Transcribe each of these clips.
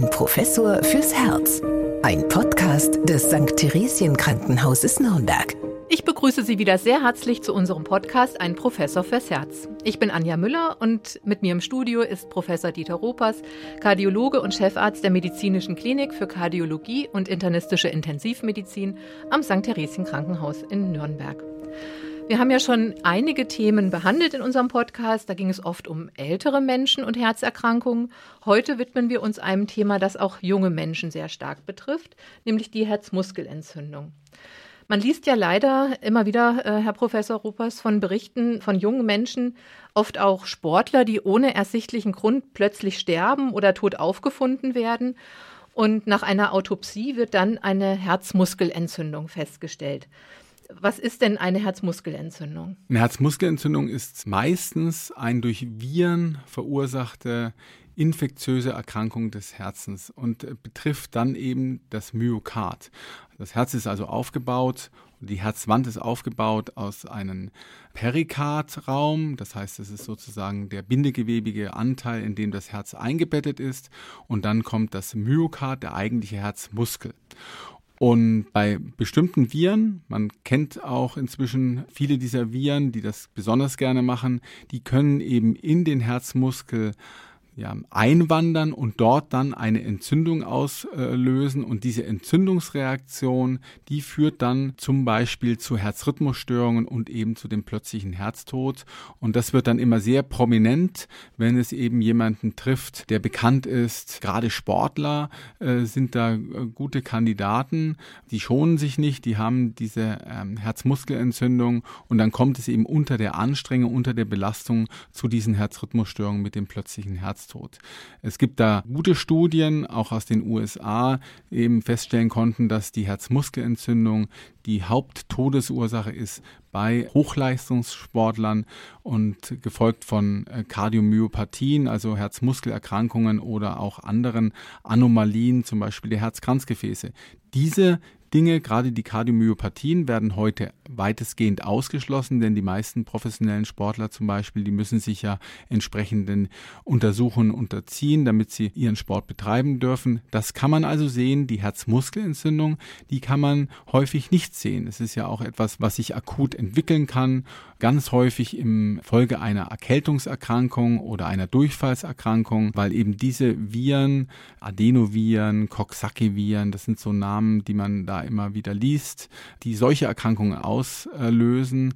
Ein Professor fürs Herz. Ein Podcast des St. Theresien Krankenhauses Nürnberg. Ich begrüße Sie wieder sehr herzlich zu unserem Podcast Ein Professor fürs Herz. Ich bin Anja Müller und mit mir im Studio ist Professor Dieter Ropers, Kardiologe und Chefarzt der Medizinischen Klinik für Kardiologie und internistische Intensivmedizin am St. Theresien Krankenhaus in Nürnberg. Wir haben ja schon einige Themen behandelt in unserem Podcast. Da ging es oft um ältere Menschen und Herzerkrankungen. Heute widmen wir uns einem Thema, das auch junge Menschen sehr stark betrifft, nämlich die Herzmuskelentzündung. Man liest ja leider immer wieder, äh, Herr Professor Ruppers, von Berichten von jungen Menschen, oft auch Sportler, die ohne ersichtlichen Grund plötzlich sterben oder tot aufgefunden werden. Und nach einer Autopsie wird dann eine Herzmuskelentzündung festgestellt. Was ist denn eine Herzmuskelentzündung? Eine Herzmuskelentzündung ist meistens ein durch Viren verursachte infektiöse Erkrankung des Herzens und betrifft dann eben das Myokard. Das Herz ist also aufgebaut, die Herzwand ist aufgebaut aus einem Perikardraum, das heißt, es ist sozusagen der bindegewebige Anteil, in dem das Herz eingebettet ist, und dann kommt das Myokard, der eigentliche Herzmuskel. Und bei bestimmten Viren, man kennt auch inzwischen viele dieser Viren, die das besonders gerne machen, die können eben in den Herzmuskel ja, einwandern und dort dann eine Entzündung auslösen. Und diese Entzündungsreaktion, die führt dann zum Beispiel zu Herzrhythmusstörungen und eben zu dem plötzlichen Herztod. Und das wird dann immer sehr prominent, wenn es eben jemanden trifft, der bekannt ist. Gerade Sportler äh, sind da äh, gute Kandidaten. Die schonen sich nicht, die haben diese ähm, Herzmuskelentzündung und dann kommt es eben unter der Anstrengung, unter der Belastung zu diesen Herzrhythmusstörungen mit dem plötzlichen Herztod. Herztod. Es gibt da gute Studien, auch aus den USA, eben feststellen konnten, dass die Herzmuskelentzündung die Haupttodesursache ist bei Hochleistungssportlern und gefolgt von äh, Kardiomyopathien, also Herzmuskelerkrankungen oder auch anderen Anomalien, zum Beispiel der Herzkranzgefäße. Diese Dinge, gerade die Kardiomyopathien, werden heute weitestgehend ausgeschlossen, denn die meisten professionellen Sportler zum Beispiel, die müssen sich ja entsprechenden Untersuchungen unterziehen, damit sie ihren Sport betreiben dürfen. Das kann man also sehen. Die Herzmuskelentzündung, die kann man häufig nicht sehen. Es ist ja auch etwas, was sich akut entwickeln kann, ganz häufig im Folge einer Erkältungserkrankung oder einer Durchfallserkrankung, weil eben diese Viren, Adenoviren, Coxsackie-Viren, das sind so Namen, die man da immer wieder liest, die solche Erkrankungen auslösen,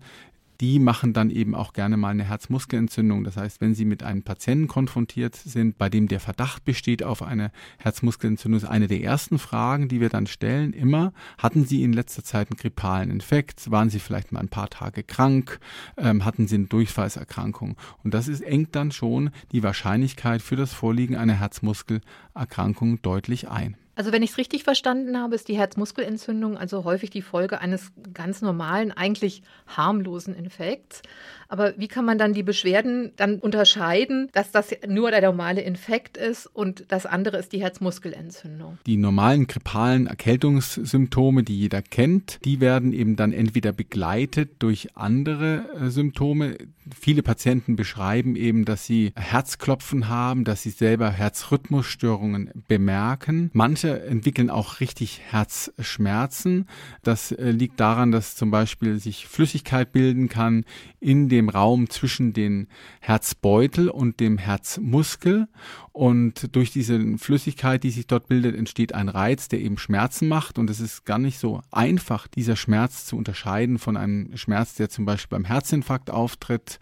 die machen dann eben auch gerne mal eine Herzmuskelentzündung. Das heißt, wenn Sie mit einem Patienten konfrontiert sind, bei dem der Verdacht besteht auf eine Herzmuskelentzündung, ist eine der ersten Fragen, die wir dann stellen, immer, hatten Sie in letzter Zeit einen grippalen Infekt? Waren Sie vielleicht mal ein paar Tage krank? Ähm, hatten Sie eine Durchfallserkrankung? Und das ist, engt dann schon die Wahrscheinlichkeit für das Vorliegen einer Herzmuskelerkrankung deutlich ein. Also wenn ich es richtig verstanden habe, ist die Herzmuskelentzündung also häufig die Folge eines ganz normalen, eigentlich harmlosen Infekts. Aber wie kann man dann die Beschwerden dann unterscheiden, dass das nur der normale Infekt ist und das andere ist die Herzmuskelentzündung? Die normalen grippalen Erkältungssymptome, die jeder kennt, die werden eben dann entweder begleitet durch andere äh, Symptome. Viele Patienten beschreiben eben, dass sie Herzklopfen haben, dass sie selber Herzrhythmusstörungen bemerken. Manche entwickeln auch richtig Herzschmerzen. Das äh, liegt daran, dass zum Beispiel sich Flüssigkeit bilden kann in dem Raum zwischen den Herzbeutel und dem Herzmuskel. Und durch diese Flüssigkeit, die sich dort bildet, entsteht ein Reiz, der eben Schmerzen macht. Und es ist gar nicht so einfach, dieser Schmerz zu unterscheiden von einem Schmerz, der zum Beispiel beim Herzinfarkt auftritt.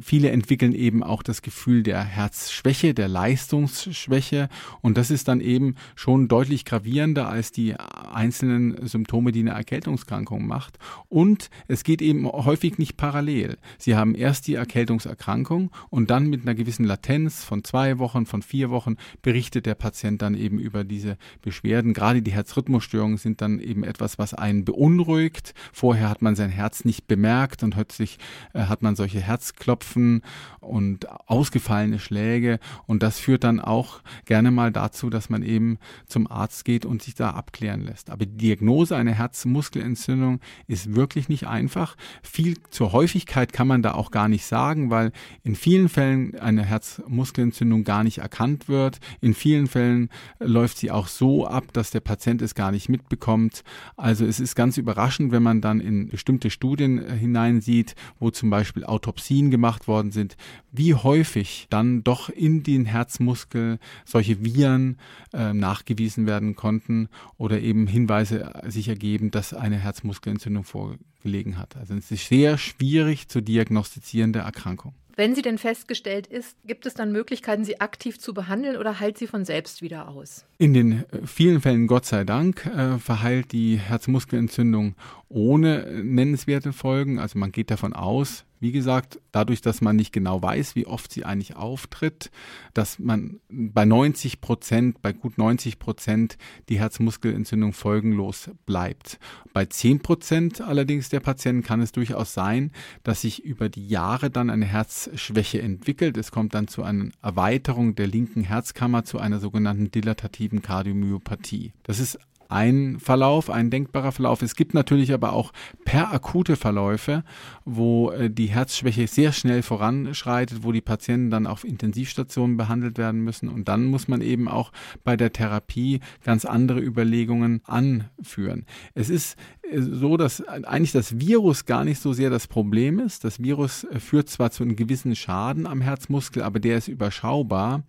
Viele entwickeln eben auch das Gefühl der Herzschwäche, der Leistungsschwäche. Und das ist dann eben schon deutlich gravierender als die einzelnen Symptome, die eine Erkältungskrankung macht. Und es geht eben häufig nicht parallel. Sie haben erst die Erkältungserkrankung und dann mit einer gewissen Latenz von zwei Wochen, von vier Wochen berichtet der Patient dann eben über diese Beschwerden. Gerade die Herzrhythmusstörungen sind dann eben etwas, was einen beunruhigt. Vorher hat man sein Herz nicht bemerkt und plötzlich äh, hat man solche Herzklopfen und ausgefallene Schläge und das führt dann auch gerne mal dazu, dass man eben zum zum Arzt geht und sich da abklären lässt. Aber die Diagnose einer Herzmuskelentzündung ist wirklich nicht einfach. Viel zur Häufigkeit kann man da auch gar nicht sagen, weil in vielen Fällen eine Herzmuskelentzündung gar nicht erkannt wird. In vielen Fällen läuft sie auch so ab, dass der Patient es gar nicht mitbekommt. Also es ist ganz überraschend, wenn man dann in bestimmte Studien äh, hineinsieht, wo zum Beispiel Autopsien gemacht worden sind, wie häufig dann doch in den Herzmuskel solche Viren äh, nachgewiesen werden konnten oder eben Hinweise sich ergeben, dass eine Herzmuskelentzündung vorgelegen hat. Also es ist sehr schwierig zu diagnostizierende Erkrankung. Wenn sie denn festgestellt ist, gibt es dann Möglichkeiten, sie aktiv zu behandeln oder heilt sie von selbst wieder aus? In den äh, vielen Fällen, Gott sei Dank, äh, verheilt die Herzmuskelentzündung ohne nennenswerte Folgen. Also man geht davon aus, wie gesagt, dadurch, dass man nicht genau weiß, wie oft sie eigentlich auftritt, dass man bei 90 Prozent, bei gut 90 Prozent die Herzmuskelentzündung folgenlos bleibt. Bei 10 Prozent allerdings der Patienten kann es durchaus sein, dass sich über die Jahre dann eine Herzschwäche entwickelt. Es kommt dann zu einer Erweiterung der linken Herzkammer, zu einer sogenannten dilatativen Kardiomyopathie. Das ist ein Verlauf, ein denkbarer Verlauf. Es gibt natürlich aber auch per akute Verläufe, wo äh, die Herzschwäche sehr schnell voranschreitet, wo die Patienten dann auf Intensivstationen behandelt werden müssen. Und dann muss man eben auch bei der Therapie ganz andere Überlegungen anführen. Es ist äh, so, dass eigentlich das Virus gar nicht so sehr das Problem ist. Das Virus äh, führt zwar zu einem gewissen Schaden am Herzmuskel, aber der ist überschaubar.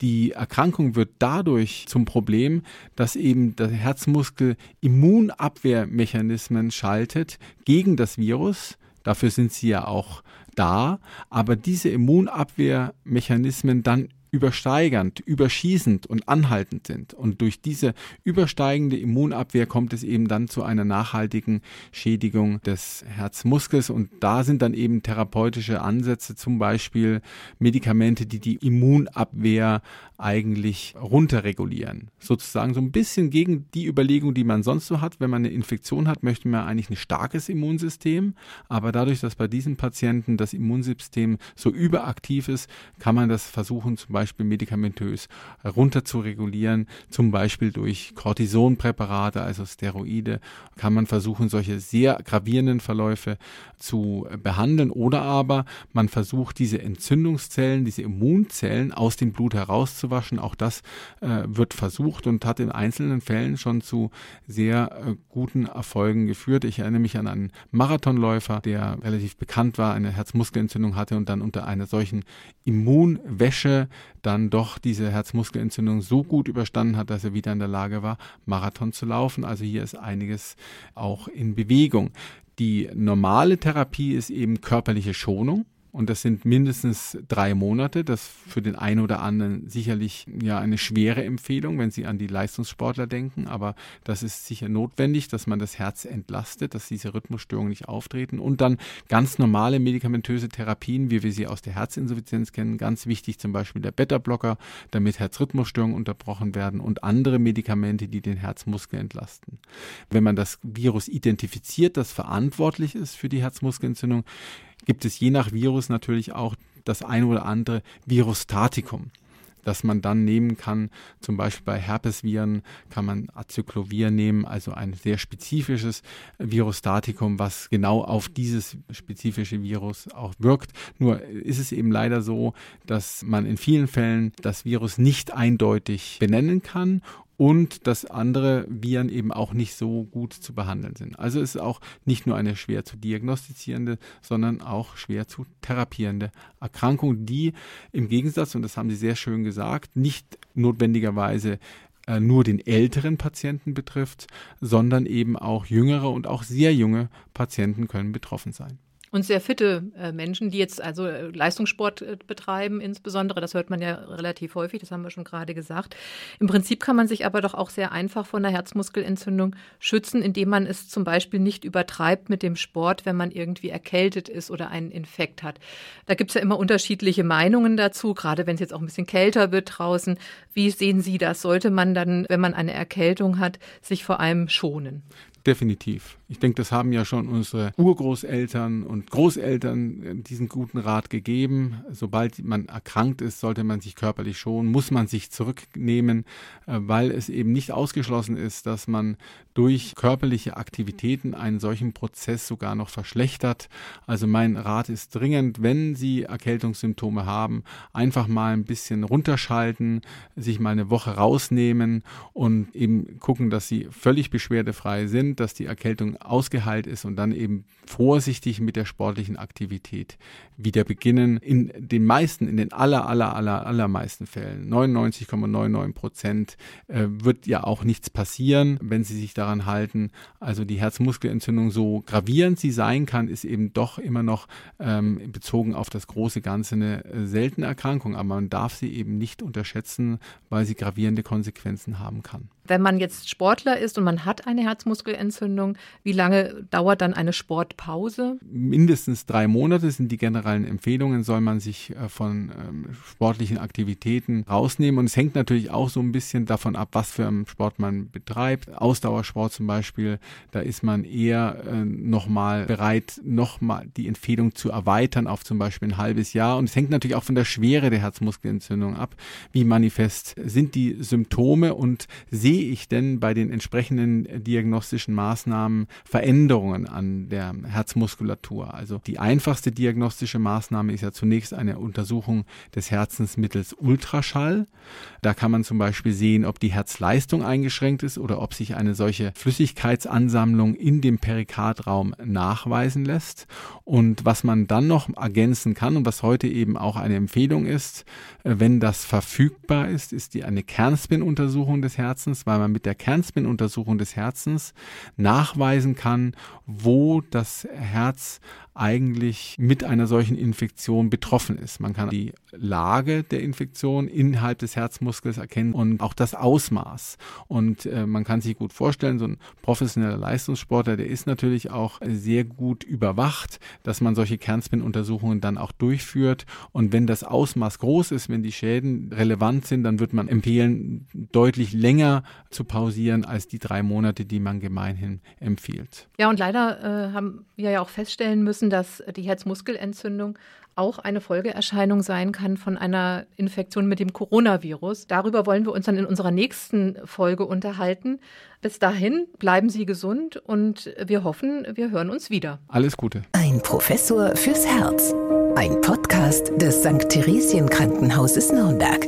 Die Erkrankung wird dadurch zum Problem, dass eben der Herzmuskel Immunabwehrmechanismen schaltet gegen das Virus. Dafür sind sie ja auch da. Aber diese Immunabwehrmechanismen dann übersteigernd, überschießend und anhaltend sind. Und durch diese übersteigende Immunabwehr kommt es eben dann zu einer nachhaltigen Schädigung des Herzmuskels. Und da sind dann eben therapeutische Ansätze, zum Beispiel Medikamente, die die Immunabwehr eigentlich runterregulieren. Sozusagen so ein bisschen gegen die Überlegung, die man sonst so hat. Wenn man eine Infektion hat, möchte man eigentlich ein starkes Immunsystem. Aber dadurch, dass bei diesen Patienten das Immunsystem so überaktiv ist, kann man das versuchen, zum Beispiel Beispiel medikamentös runter zu regulieren, zum Beispiel durch Cortisonpräparate, also Steroide, kann man versuchen, solche sehr gravierenden Verläufe zu behandeln oder aber man versucht, diese Entzündungszellen, diese Immunzellen aus dem Blut herauszuwaschen. Auch das äh, wird versucht und hat in einzelnen Fällen schon zu sehr äh, guten Erfolgen geführt. Ich erinnere mich an einen Marathonläufer, der relativ bekannt war, eine Herzmuskelentzündung hatte und dann unter einer solchen Immunwäsche dann doch diese Herzmuskelentzündung so gut überstanden hat, dass er wieder in der Lage war, Marathon zu laufen. Also hier ist einiges auch in Bewegung. Die normale Therapie ist eben körperliche Schonung. Und das sind mindestens drei Monate. Das für den einen oder anderen sicherlich ja eine schwere Empfehlung, wenn Sie an die Leistungssportler denken. Aber das ist sicher notwendig, dass man das Herz entlastet, dass diese Rhythmusstörungen nicht auftreten. Und dann ganz normale medikamentöse Therapien, wie wir sie aus der Herzinsuffizienz kennen. Ganz wichtig zum Beispiel der Beta-Blocker, damit Herzrhythmusstörungen unterbrochen werden und andere Medikamente, die den Herzmuskel entlasten. Wenn man das Virus identifiziert, das verantwortlich ist für die Herzmuskelentzündung, gibt es je nach Virus natürlich auch das ein oder andere Virostatikum das man dann nehmen kann. Zum Beispiel bei Herpesviren kann man Acyclovir nehmen, also ein sehr spezifisches Virostatikum, was genau auf dieses spezifische Virus auch wirkt. Nur ist es eben leider so, dass man in vielen Fällen das Virus nicht eindeutig benennen kann und dass andere Viren eben auch nicht so gut zu behandeln sind. Also ist es auch nicht nur eine schwer zu diagnostizierende, sondern auch schwer zu therapierende Erkrankung, die im Gegensatz, und das haben Sie sehr schön gesagt, nicht notwendigerweise äh, nur den älteren Patienten betrifft, sondern eben auch jüngere und auch sehr junge Patienten können betroffen sein. Und sehr fitte äh, Menschen, die jetzt also äh, Leistungssport äh, betreiben, insbesondere, das hört man ja relativ häufig, das haben wir schon gerade gesagt. Im Prinzip kann man sich aber doch auch sehr einfach von einer Herzmuskelentzündung schützen, indem man es zum Beispiel nicht übertreibt mit dem Sport, wenn man irgendwie erkältet ist oder einen Infekt hat. Da gibt es ja immer unterschiedliche Meinungen dazu, gerade wenn es jetzt auch ein bisschen kälter wird draußen. Wie sehen Sie das? Sollte man dann, wenn man eine Erkältung hat, sich vor allem schonen? Definitiv Ich denke, das haben ja schon unsere Urgroßeltern und Großeltern äh, diesen guten Rat gegeben. Sobald man erkrankt ist, sollte man sich körperlich schonen, muss man sich zurücknehmen, äh, weil es eben nicht ausgeschlossen ist, dass man durch körperliche Aktivitäten einen solchen Prozess sogar noch verschlechtert. Also mein Rat ist dringend, wenn Sie Erkältungssymptome haben, einfach mal ein bisschen runterschalten, sich mal eine Woche rausnehmen und eben gucken, dass Sie völlig beschwerdefrei sind, dass die Erkältung ausgeheilt ist und dann eben vorsichtig mit der sportlichen Aktivität wieder beginnen. In den meisten, in den aller, aller, aller, allermeisten Fällen, 99,99 Prozent, äh, wird ja auch nichts passieren, wenn Sie sich daran halten. Also die Herzmuskelentzündung, so gravierend sie sein kann, ist eben doch immer noch ähm, bezogen auf das große Ganze eine äh, seltene Erkrankung. Aber man darf sie eben nicht unterschätzen, weil sie gravierende Konsequenzen haben kann. Wenn man jetzt Sportler ist und man hat eine Herzmuskelentzündung, wie lange dauert dann eine Sportpause? Mindestens drei Monate sind die generellen Empfehlungen, soll man sich äh, von ähm, sportlichen Aktivitäten rausnehmen. Und es hängt natürlich auch so ein bisschen davon ab, was für einen Sport man betreibt. Ausdauersport zum Beispiel, da ist man eher äh, nochmal bereit, nochmal die Empfehlung zu erweitern auf zum Beispiel ein halbes Jahr. Und es hängt natürlich auch von der Schwere der Herzmuskelentzündung ab. Wie manifest sind die Symptome und sehe sehe ich denn bei den entsprechenden diagnostischen Maßnahmen Veränderungen an der Herzmuskulatur? Also die einfachste diagnostische Maßnahme ist ja zunächst eine Untersuchung des Herzens mittels Ultraschall. Da kann man zum Beispiel sehen, ob die Herzleistung eingeschränkt ist oder ob sich eine solche Flüssigkeitsansammlung in dem Perikardraum nachweisen lässt. Und was man dann noch ergänzen kann und was heute eben auch eine Empfehlung ist, wenn das verfügbar ist, ist die eine Kernspin-Untersuchung des Herzens weil man mit der Kernspin-Untersuchung des Herzens nachweisen kann, wo das Herz eigentlich mit einer solchen Infektion betroffen ist. Man kann die Lage der Infektion innerhalb des Herzmuskels erkennen und auch das Ausmaß. Und äh, man kann sich gut vorstellen, so ein professioneller Leistungssportler, der ist natürlich auch sehr gut überwacht, dass man solche Kernspin-Untersuchungen dann auch durchführt. Und wenn das Ausmaß groß ist, wenn die Schäden relevant sind, dann wird man empfehlen, deutlich länger zu pausieren als die drei Monate, die man gemeinhin empfiehlt. Ja, und leider äh, haben wir ja auch feststellen müssen, wissen, dass die Herzmuskelentzündung auch eine Folgeerscheinung sein kann von einer Infektion mit dem Coronavirus. Darüber wollen wir uns dann in unserer nächsten Folge unterhalten. Bis dahin bleiben Sie gesund und wir hoffen, wir hören uns wieder. Alles Gute. Ein Professor fürs Herz. Ein Podcast des St. Theresien Krankenhauses Nürnberg.